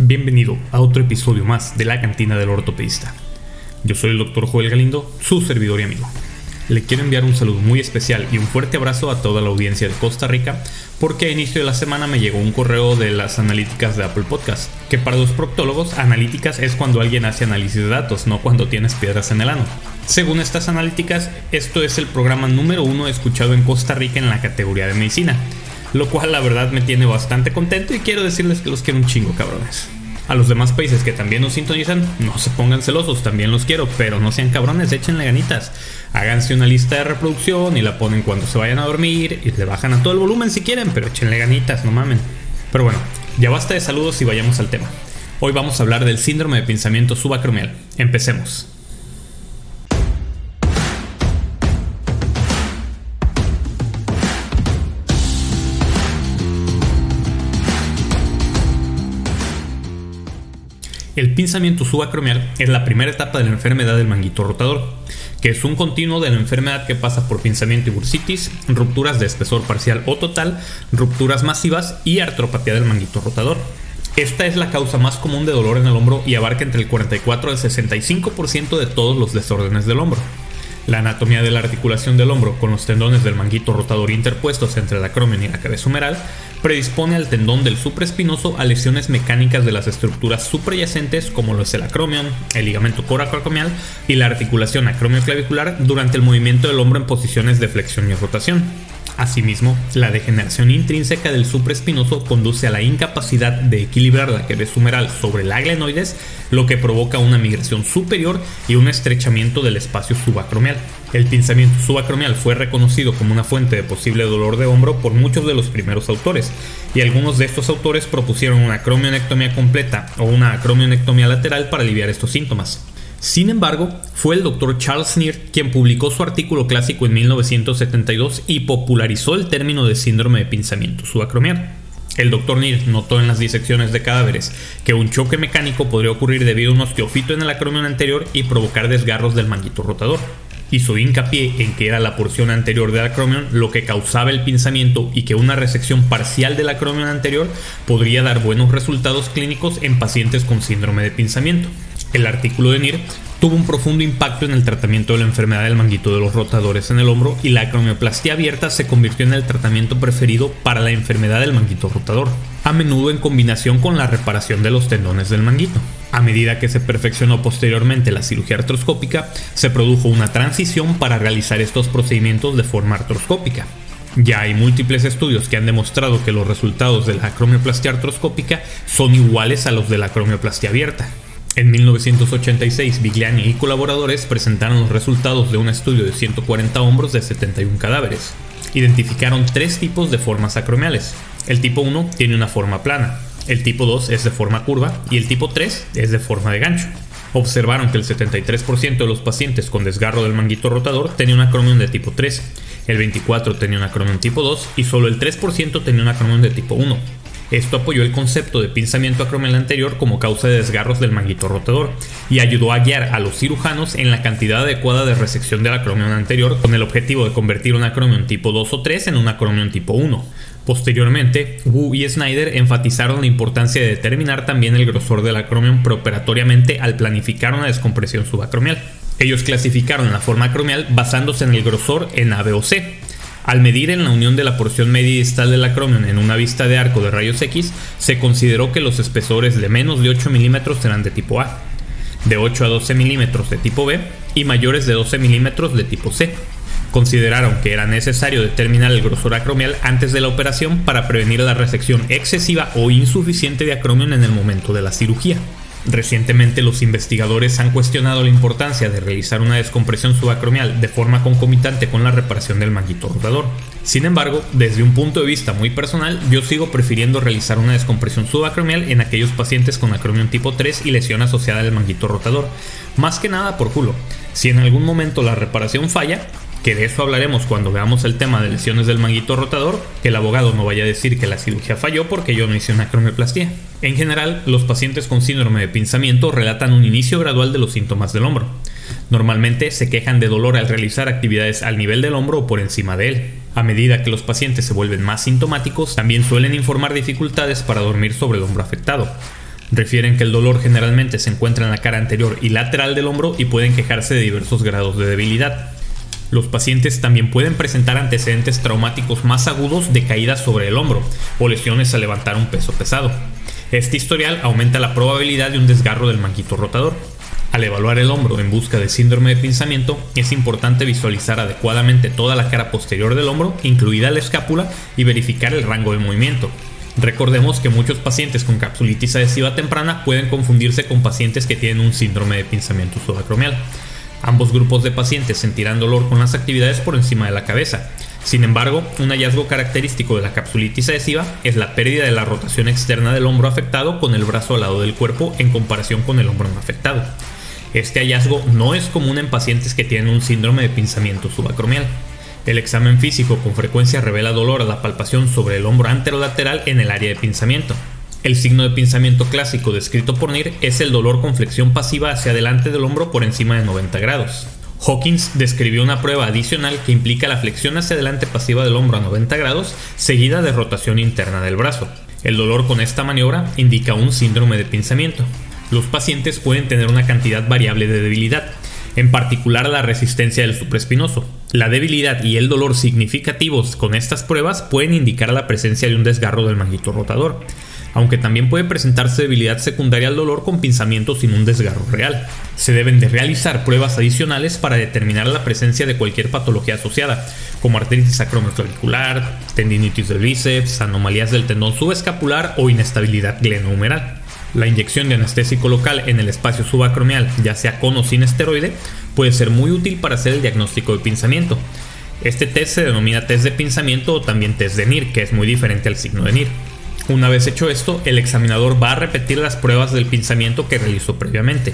Bienvenido a otro episodio más de la cantina del ortopedista. Yo soy el doctor Joel Galindo, su servidor y amigo. Le quiero enviar un saludo muy especial y un fuerte abrazo a toda la audiencia de Costa Rica porque a inicio de la semana me llegó un correo de las analíticas de Apple Podcast, que para los proctólogos analíticas es cuando alguien hace análisis de datos, no cuando tienes piedras en el ano. Según estas analíticas, esto es el programa número uno escuchado en Costa Rica en la categoría de medicina lo cual la verdad me tiene bastante contento y quiero decirles que los quiero un chingo, cabrones. A los demás países que también nos sintonizan, no se pongan celosos, también los quiero, pero no sean cabrones, échenle ganitas. Háganse una lista de reproducción y la ponen cuando se vayan a dormir y le bajan a todo el volumen si quieren, pero échenle ganitas, no mamen. Pero bueno, ya basta de saludos y vayamos al tema. Hoy vamos a hablar del síndrome de pensamiento subacromial. Empecemos. El pinzamiento subacromial es la primera etapa de la enfermedad del manguito rotador, que es un continuo de la enfermedad que pasa por pinzamiento y bursitis, rupturas de espesor parcial o total, rupturas masivas y artropatía del manguito rotador. Esta es la causa más común de dolor en el hombro y abarca entre el 44 y el 65% de todos los desórdenes del hombro. La anatomía de la articulación del hombro con los tendones del manguito rotador interpuestos entre el acromion y la cabeza humeral predispone al tendón del supraespinoso a lesiones mecánicas de las estructuras suprayacentes como lo es el acromion, el ligamento coracoacromial y la articulación acromioclavicular durante el movimiento del hombro en posiciones de flexión y rotación. Asimismo, la degeneración intrínseca del supraespinoso conduce a la incapacidad de equilibrar la cabeza humeral sobre el glenoides, lo que provoca una migración superior y un estrechamiento del espacio subacromial. El pinzamiento subacromial fue reconocido como una fuente de posible dolor de hombro por muchos de los primeros autores, y algunos de estos autores propusieron una acromionectomía completa o una acromionectomía lateral para aliviar estos síntomas. Sin embargo, fue el doctor Charles Neer quien publicó su artículo clásico en 1972 y popularizó el término de síndrome de pinzamiento subacromial. El doctor Neer notó en las disecciones de cadáveres que un choque mecánico podría ocurrir debido a un osteofito en el acromion anterior y provocar desgarros del manguito rotador. Hizo hincapié en que era la porción anterior del acromion lo que causaba el pinzamiento y que una resección parcial del acromion anterior podría dar buenos resultados clínicos en pacientes con síndrome de pinzamiento. El artículo de NIR tuvo un profundo impacto en el tratamiento de la enfermedad del manguito de los rotadores en el hombro y la acromioplastia abierta se convirtió en el tratamiento preferido para la enfermedad del manguito rotador, a menudo en combinación con la reparación de los tendones del manguito. A medida que se perfeccionó posteriormente la cirugía artroscópica, se produjo una transición para realizar estos procedimientos de forma artroscópica. Ya hay múltiples estudios que han demostrado que los resultados de la acromioplastia artroscópica son iguales a los de la acromioplastia abierta. En 1986, Bigliani y colaboradores presentaron los resultados de un estudio de 140 hombros de 71 cadáveres. Identificaron tres tipos de formas acromiales. El tipo 1 tiene una forma plana, el tipo 2 es de forma curva y el tipo 3 es de forma de gancho. Observaron que el 73% de los pacientes con desgarro del manguito rotador tenía un acromion de tipo 3, el 24% tenía un acromion tipo 2 y solo el 3% tenía un acromion de tipo 1. Esto apoyó el concepto de pinzamiento acromial anterior como causa de desgarros del manguito rotador y ayudó a guiar a los cirujanos en la cantidad adecuada de resección del acromion anterior con el objetivo de convertir un acromion tipo 2 o 3 en un acromion tipo 1. Posteriormente, Wu y Snyder enfatizaron la importancia de determinar también el grosor del acromion preoperatoriamente al planificar una descompresión subacromial. Ellos clasificaron la forma acromial basándose en el grosor en A, o C, al medir en la unión de la porción media y distal del acromion en una vista de arco de rayos X, se consideró que los espesores de menos de 8 milímetros serán de tipo A, de 8 a 12 milímetros de tipo B y mayores de 12 milímetros de tipo C. Consideraron que era necesario determinar el grosor acromial antes de la operación para prevenir la resección excesiva o insuficiente de acromion en el momento de la cirugía. Recientemente los investigadores han cuestionado la importancia de realizar una descompresión subacromial de forma concomitante con la reparación del manguito rotador. Sin embargo, desde un punto de vista muy personal, yo sigo prefiriendo realizar una descompresión subacromial en aquellos pacientes con acromion tipo 3 y lesión asociada al manguito rotador, más que nada por culo. Si en algún momento la reparación falla, que de eso hablaremos cuando veamos el tema de lesiones del manguito rotador, que el abogado no vaya a decir que la cirugía falló porque yo no hice una acromioplastia. En general, los pacientes con síndrome de pinzamiento relatan un inicio gradual de los síntomas del hombro. Normalmente se quejan de dolor al realizar actividades al nivel del hombro o por encima de él. A medida que los pacientes se vuelven más sintomáticos, también suelen informar dificultades para dormir sobre el hombro afectado. Refieren que el dolor generalmente se encuentra en la cara anterior y lateral del hombro y pueden quejarse de diversos grados de debilidad. Los pacientes también pueden presentar antecedentes traumáticos más agudos de caídas sobre el hombro o lesiones al levantar un peso pesado. Este historial aumenta la probabilidad de un desgarro del manguito rotador. Al evaluar el hombro en busca de síndrome de pinzamiento, es importante visualizar adecuadamente toda la cara posterior del hombro, incluida la escápula, y verificar el rango de movimiento. Recordemos que muchos pacientes con capsulitis adhesiva temprana pueden confundirse con pacientes que tienen un síndrome de pinzamiento subacromial. Ambos grupos de pacientes sentirán dolor con las actividades por encima de la cabeza. Sin embargo, un hallazgo característico de la capsulitis adhesiva es la pérdida de la rotación externa del hombro afectado con el brazo al lado del cuerpo en comparación con el hombro no afectado. Este hallazgo no es común en pacientes que tienen un síndrome de pinzamiento subacromial. El examen físico con frecuencia revela dolor a la palpación sobre el hombro anterolateral en el área de pinzamiento. El signo de pinzamiento clásico descrito por NIR es el dolor con flexión pasiva hacia adelante del hombro por encima de 90 grados. Hawkins describió una prueba adicional que implica la flexión hacia adelante pasiva del hombro a 90 grados seguida de rotación interna del brazo. El dolor con esta maniobra indica un síndrome de pinzamiento. Los pacientes pueden tener una cantidad variable de debilidad, en particular la resistencia del supraespinoso. La debilidad y el dolor significativos con estas pruebas pueden indicar la presencia de un desgarro del manguito rotador, aunque también puede presentarse debilidad secundaria al dolor con pinzamiento sin un desgarro real. Se deben de realizar pruebas adicionales para determinar la presencia de cualquier patología asociada, como artritis acromioclavicular, tendinitis del bíceps, anomalías del tendón subescapular o inestabilidad glenohumeral. La inyección de anestésico local en el espacio subacromial, ya sea con o sin esteroide, puede ser muy útil para hacer el diagnóstico de pinzamiento. Este test se denomina test de pinzamiento o también test de NIR, que es muy diferente al signo de NIR. Una vez hecho esto, el examinador va a repetir las pruebas del pinzamiento que realizó previamente.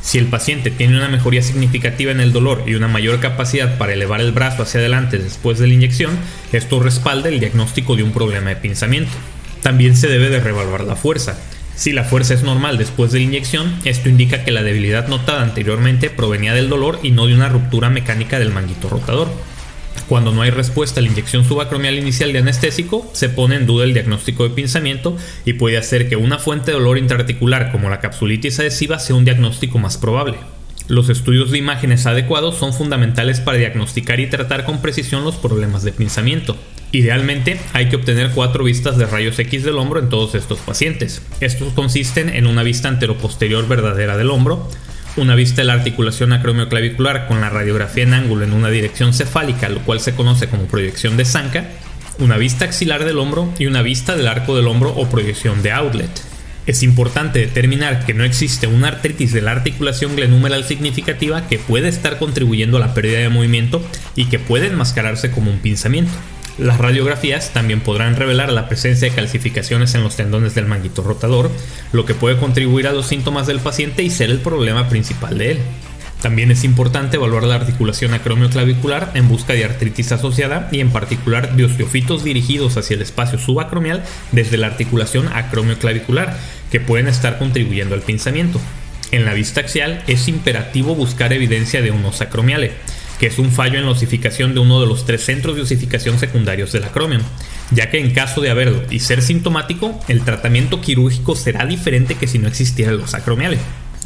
Si el paciente tiene una mejoría significativa en el dolor y una mayor capacidad para elevar el brazo hacia adelante después de la inyección, esto respalda el diagnóstico de un problema de pinzamiento. También se debe de reevaluar la fuerza. Si la fuerza es normal después de la inyección, esto indica que la debilidad notada anteriormente provenía del dolor y no de una ruptura mecánica del manguito rotador. Cuando no hay respuesta a la inyección subacromial inicial de anestésico, se pone en duda el diagnóstico de pinzamiento y puede hacer que una fuente de dolor intraarticular como la capsulitis adhesiva sea un diagnóstico más probable. Los estudios de imágenes adecuados son fundamentales para diagnosticar y tratar con precisión los problemas de pinzamiento. Idealmente hay que obtener cuatro vistas de rayos X del hombro en todos estos pacientes. Estos consisten en una vista anteroposterior verdadera del hombro, una vista de la articulación acromioclavicular con la radiografía en ángulo en una dirección cefálica, lo cual se conoce como proyección de Sanka, una vista axilar del hombro y una vista del arco del hombro o proyección de outlet. Es importante determinar que no existe una artritis de la articulación glenumeral significativa que puede estar contribuyendo a la pérdida de movimiento y que puede enmascararse como un pinzamiento. Las radiografías también podrán revelar la presencia de calcificaciones en los tendones del manguito rotador, lo que puede contribuir a los síntomas del paciente y ser el problema principal de él. También es importante evaluar la articulación acromioclavicular en busca de artritis asociada y en particular de osteofitos dirigidos hacia el espacio subacromial desde la articulación acromioclavicular, que pueden estar contribuyendo al pinzamiento. En la vista axial es imperativo buscar evidencia de un osacromiale, que es un fallo en la osificación de uno de los tres centros de osificación secundarios del acromion, ya que en caso de haberlo y ser sintomático, el tratamiento quirúrgico será diferente que si no existiera el acromiale.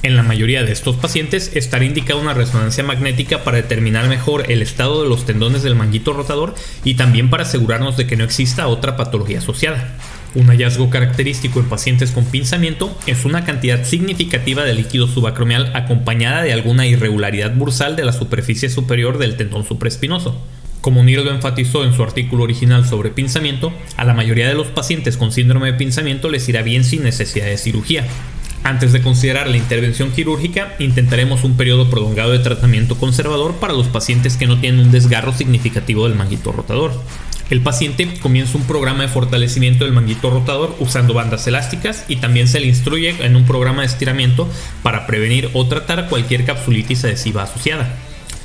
En la mayoría de estos pacientes estará indicada una resonancia magnética para determinar mejor el estado de los tendones del manguito rotador y también para asegurarnos de que no exista otra patología asociada. Un hallazgo característico en pacientes con pinzamiento es una cantidad significativa de líquido subacromial acompañada de alguna irregularidad bursal de la superficie superior del tendón supraespinoso. Como Neil enfatizó en su artículo original sobre pinzamiento, a la mayoría de los pacientes con síndrome de pinzamiento les irá bien sin necesidad de cirugía. Antes de considerar la intervención quirúrgica, intentaremos un periodo prolongado de tratamiento conservador para los pacientes que no tienen un desgarro significativo del manguito rotador. El paciente comienza un programa de fortalecimiento del manguito rotador usando bandas elásticas y también se le instruye en un programa de estiramiento para prevenir o tratar cualquier capsulitis adhesiva asociada.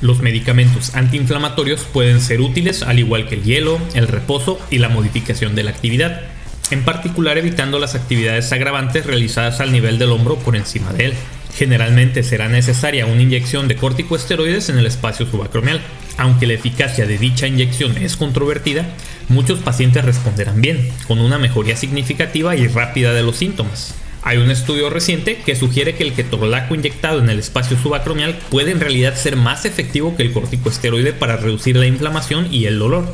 Los medicamentos antiinflamatorios pueden ser útiles al igual que el hielo, el reposo y la modificación de la actividad, en particular evitando las actividades agravantes realizadas al nivel del hombro por encima de él. Generalmente será necesaria una inyección de corticosteroides en el espacio subacromial. Aunque la eficacia de dicha inyección es controvertida, muchos pacientes responderán bien, con una mejoría significativa y rápida de los síntomas. Hay un estudio reciente que sugiere que el ketorolaco inyectado en el espacio subacromial puede en realidad ser más efectivo que el corticosteroide para reducir la inflamación y el dolor.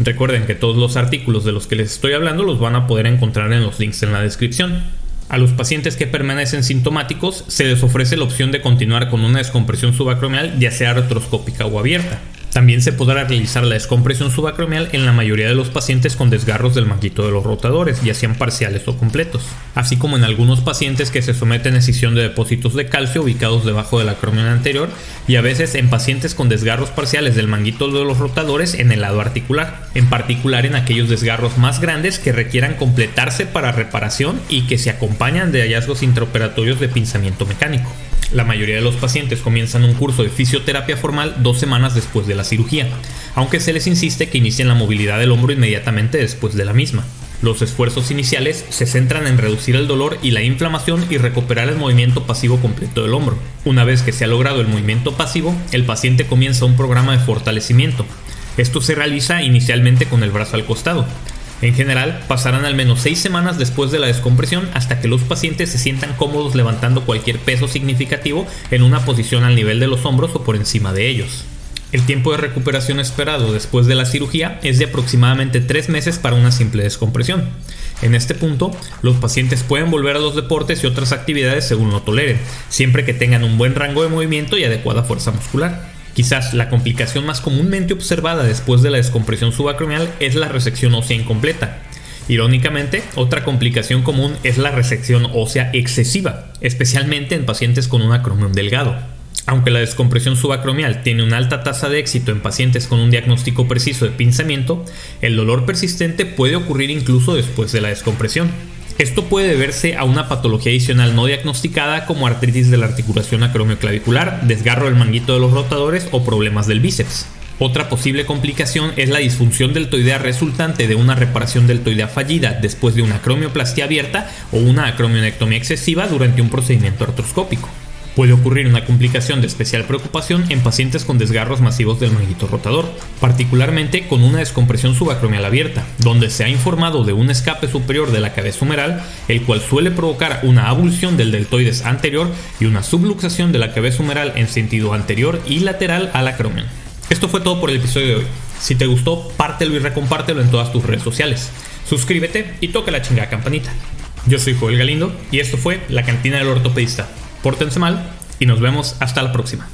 Recuerden que todos los artículos de los que les estoy hablando los van a poder encontrar en los links en la descripción. A los pacientes que permanecen sintomáticos se les ofrece la opción de continuar con una descompresión subacromial ya sea artroscópica o abierta. También se podrá realizar la descompresión subacromial en la mayoría de los pacientes con desgarros del manguito de los rotadores, ya sean parciales o completos, así como en algunos pacientes que se someten a escisión de depósitos de calcio ubicados debajo del acromion anterior y a veces en pacientes con desgarros parciales del manguito de los rotadores en el lado articular, en particular en aquellos desgarros más grandes que requieran completarse para reparación y que se acompañan de hallazgos intraoperatorios de pinzamiento mecánico. La mayoría de los pacientes comienzan un curso de fisioterapia formal dos semanas después de la cirugía, aunque se les insiste que inicien la movilidad del hombro inmediatamente después de la misma. Los esfuerzos iniciales se centran en reducir el dolor y la inflamación y recuperar el movimiento pasivo completo del hombro. Una vez que se ha logrado el movimiento pasivo, el paciente comienza un programa de fortalecimiento. Esto se realiza inicialmente con el brazo al costado, en general, pasarán al menos 6 semanas después de la descompresión hasta que los pacientes se sientan cómodos levantando cualquier peso significativo en una posición al nivel de los hombros o por encima de ellos. El tiempo de recuperación esperado después de la cirugía es de aproximadamente 3 meses para una simple descompresión. En este punto, los pacientes pueden volver a los deportes y otras actividades según lo toleren, siempre que tengan un buen rango de movimiento y adecuada fuerza muscular. Quizás la complicación más comúnmente observada después de la descompresión subacromial es la resección ósea incompleta. Irónicamente, otra complicación común es la resección ósea excesiva, especialmente en pacientes con un acromion delgado. Aunque la descompresión subacromial tiene una alta tasa de éxito en pacientes con un diagnóstico preciso de pinzamiento, el dolor persistente puede ocurrir incluso después de la descompresión. Esto puede deberse a una patología adicional no diagnosticada como artritis de la articulación acromioclavicular, desgarro del manguito de los rotadores o problemas del bíceps. Otra posible complicación es la disfunción deltoidea resultante de una reparación deltoidea fallida después de una acromioplastia abierta o una acromionectomía excesiva durante un procedimiento artroscópico. Puede ocurrir una complicación de especial preocupación en pacientes con desgarros masivos del manguito rotador, particularmente con una descompresión subacromial abierta, donde se ha informado de un escape superior de la cabeza humeral, el cual suele provocar una abulsión del deltoides anterior y una subluxación de la cabeza humeral en sentido anterior y lateral al acromion. Esto fue todo por el episodio de hoy. Si te gustó, pártelo y recompártelo en todas tus redes sociales. Suscríbete y toca la chingada campanita. Yo soy Joel Galindo y esto fue La Cantina del Ortopedista. Pórtense mal y nos vemos hasta la próxima.